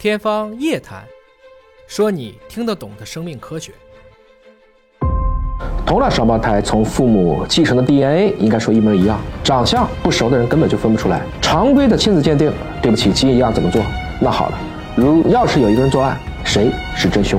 天方夜谭，说你听得懂的生命科学。同卵双胞胎从父母继承的 DNA 应该说一模一样，长相不熟的人根本就分不出来。常规的亲子鉴定，对不起，基因一样怎么做？那好了，如要是有一个人作案，谁是真凶？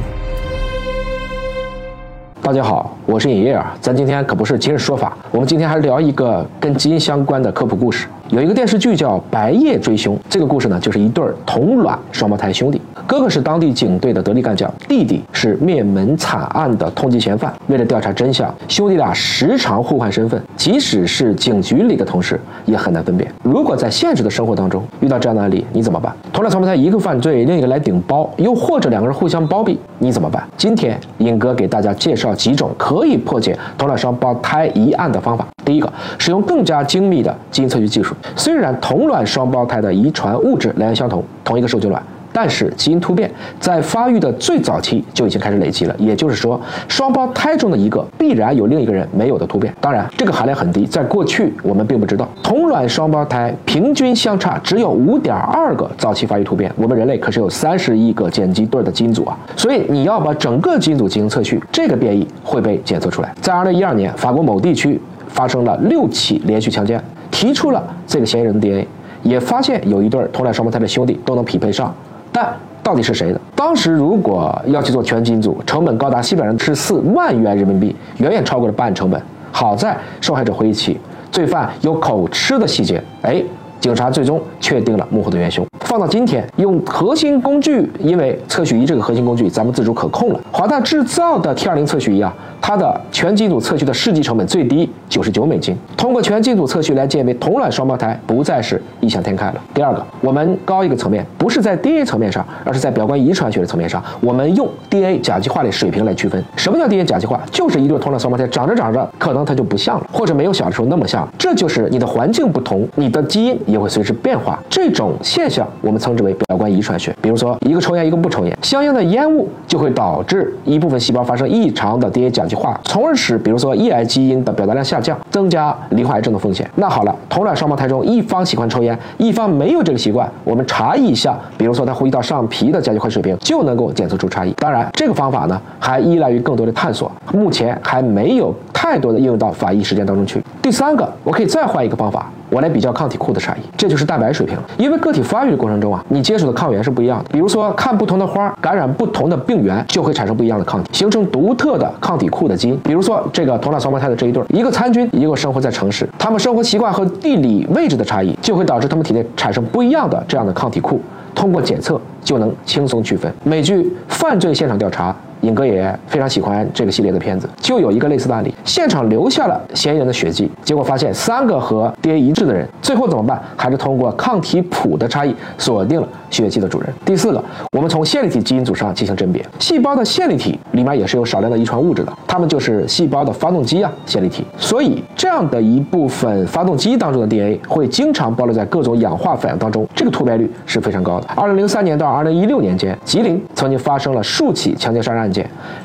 大家好，我是尹烨啊，咱今天可不是今日说法，我们今天还聊一个跟基因相关的科普故事。有一个电视剧叫《白夜追凶》，这个故事呢，就是一对同卵双胞胎兄弟，哥哥是当地警队的得力干将，弟弟是灭门惨案的通缉嫌犯。为了调查真相，兄弟俩时常互换身份，即使是警局里的同事，也很难分辨。如果在现实的生活当中遇到这样的案例，你怎么办？同卵双胞胎一个犯罪，另一个来顶包，又或者两个人互相包庇，你怎么办？今天尹哥给大家介绍几种可以破解同卵双胞胎一案的方法。第一个，使用更加精密的基因测序技术。虽然同卵双胞胎的遗传物质来源相同，同一个受精卵，但是基因突变在发育的最早期就已经开始累积了。也就是说，双胞胎中的一个必然有另一个人没有的突变。当然，这个含量很低，在过去我们并不知道。同卵双胞胎平均相差只有五点二个早期发育突变，我们人类可是有三十亿个碱基对的基因组啊，所以你要把整个基因组进行测序，这个变异会被检测出来。在二零一二年，法国某地区发生了六起连续强奸。提出了这个嫌疑人的 DNA，也发现有一对同卵双胞胎的兄弟都能匹配上，但到底是谁的？当时如果要去做全基因组，成本高达七百十四万元人民币，远远超过了办案成本。好在受害者回忆起罪犯有口吃的细节，哎，警察最终确定了幕后的元凶。放到今天，用核心工具，因为测序仪这个核心工具咱们自主可控了。华大制造的 T 二零测序仪啊。它的全基因组测序的试剂成本最低九十九美金，通过全基因组测序来鉴别同卵双胞胎不再是异想天开了。第二个，我们高一个层面，不是在 DNA 层面上，而是在表观遗传学的层面上，我们用 DNA 甲基化的水平来区分。什么叫 DNA 甲基化？就是一对同卵双胞胎长着长着，可能它就不像了，或者没有小的时候那么像。这就是你的环境不同，你的基因也会随之变化。这种现象我们称之为表观遗传学。比如说，一个抽烟，一个不抽烟，相应的烟雾就会导致一部分细胞发生异常的 DNA 甲基化，从而使比如说抑癌基因的表达量下降，增加罹患癌症的风险。那好了，同卵双胞胎中一方喜欢抽烟，一方没有这个习惯，我们查一下，比如说他呼吸道上皮的甲基化水平，就能够检测出差异。当然，这个方法呢还依赖于更多的探索，目前还没有太多的应用到法医实践当中去。第三个，我可以再换一个方法。我来比较抗体库的差异，这就是蛋白水平。因为个体发育的过程中啊，你接触的抗原是不一样的。比如说，看不同的花感染不同的病原，就会产生不一样的抗体，形成独特的抗体库的基因。比如说，这个同卵双胞胎的这一对，一个参军，一个生活在城市，他们生活习惯和地理位置的差异，就会导致他们体内产生不一样的这样的抗体库。通过检测就能轻松区分。美剧《犯罪现场调查》。尹哥也非常喜欢这个系列的片子，就有一个类似的案例，现场留下了嫌疑人的血迹，结果发现三个和 DNA 一致的人，最后怎么办？还是通过抗体谱的差异锁定了血迹的主人。第四个，我们从线粒体基因组上进行甄别，细胞的线粒体里面也是有少量的遗传物质的，它们就是细胞的发动机啊，线粒体。所以这样的一部分发动机当中的 DNA 会经常暴露在各种氧化反应当中，这个突变率是非常高的。二零零三年到二零一六年间，吉林曾经发生了数起强奸杀人案。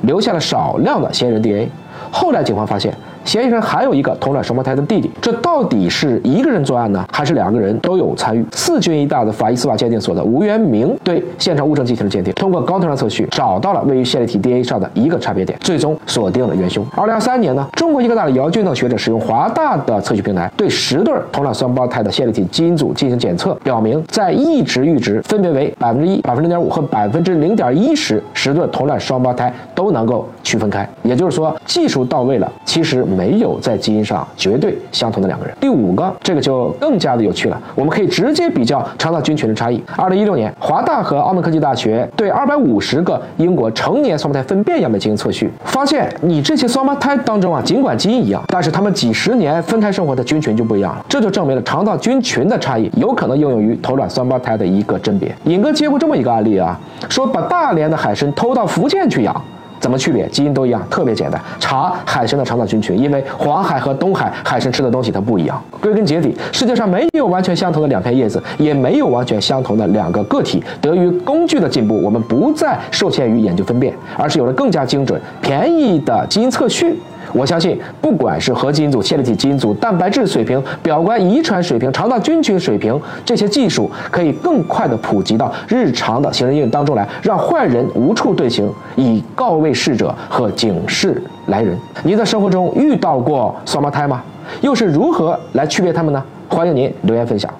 留下了少量的嫌疑人 DNA，后来警方发现。嫌疑人还有一个同卵双胞胎的弟弟，这到底是一个人作案呢，还是两个人都有参与？四军医大的法医司法鉴定所的吴元明对现场物证进行了鉴定，通过高通量测序找到了位于线粒体 DNA 上的一个差别点，最终锁定了元凶。二零二三年呢，中国医科大的姚俊等学者使用华大的测序平台，对十对同卵双胞胎的线粒体基因组进行检测，表明在一值阈值分别为百分之一、百分之零点五和百分之零点一时，十对同卵双胞胎都能够区分开。也就是说，技术到位了，其实。没有在基因上绝对相同的两个人。第五个，这个就更加的有趣了，我们可以直接比较肠道菌群的差异。二零一六年，华大和澳门科技大学对二百五十个英国成年双胞胎粪便样本进行测序，发现你这些双胞胎当中啊，尽管基因一样，但是他们几十年分开生活的菌群就不一样了。这就证明了肠道菌群的差异有可能应用于头卵双胞胎的一个甄别。尹哥接过这么一个案例啊，说把大连的海参偷到福建去养。怎么区别？基因都一样，特别简单，查海参的肠道菌群，因为黄海和东海海参吃的东西它不一样。归根结底，世界上没有完全相同的两片叶子，也没有完全相同的两个个体。得益于工具的进步，我们不再受限于研究分辨，而是有了更加精准、便宜的基因测序。我相信，不管是核基因组、线粒体基因组、蛋白质水平、表观遗传水平、肠道菌群水平，这些技术可以更快的普及到日常的行人应用当中来，让坏人无处遁形，以告慰逝者和警示来人。您在生活中遇到过双胞胎吗？又是如何来区别他们呢？欢迎您留言分享。